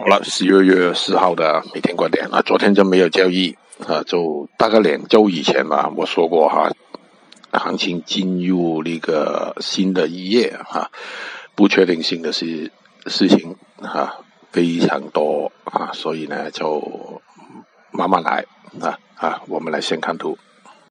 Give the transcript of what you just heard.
好了，十二月四号的每天观点啊，昨天就没有交易啊，就大概两周以前吧，我说过哈，行情进入那个新的一页哈，不确定性的事事情哈非常多啊，所以呢就慢慢来啊啊，我们来先看图。